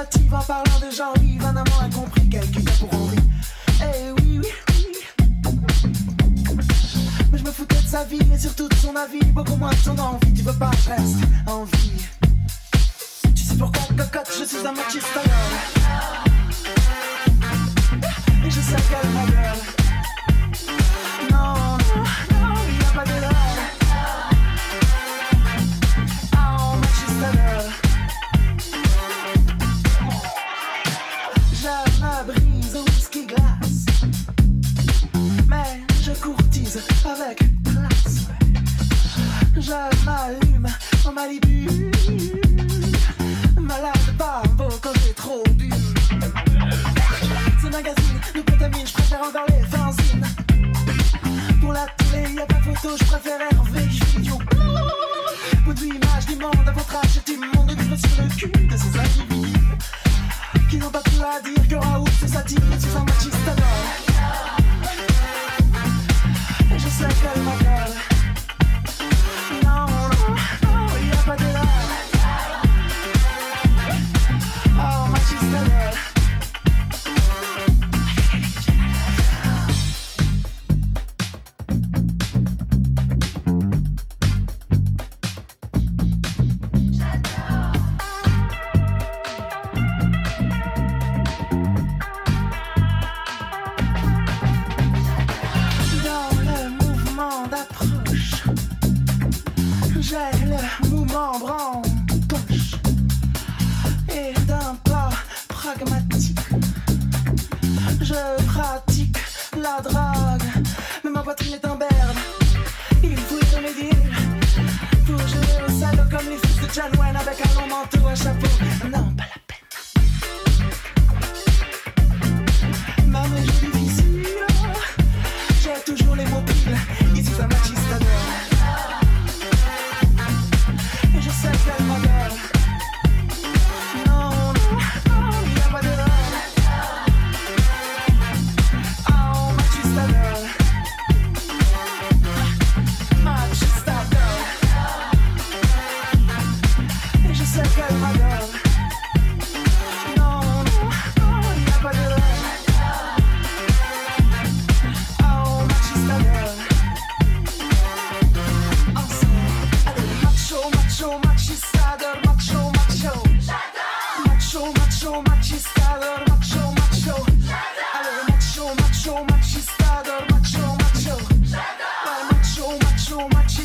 en parlant de genre yves Un amant incompris, quelqu'un pour Henri. Eh oui, oui, oui. Mais je me foutais de sa vie et surtout de son avis. Beaucoup moins de son envie. Tu veux pas, je reste en vie. Tu sais pourquoi, cocotte, je suis un machiste Et je sais qu'elle ma gueule. so much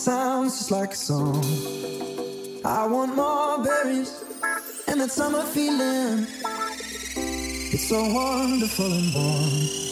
sounds just like a song. I want more berries and that summer feeling. It's so wonderful and warm.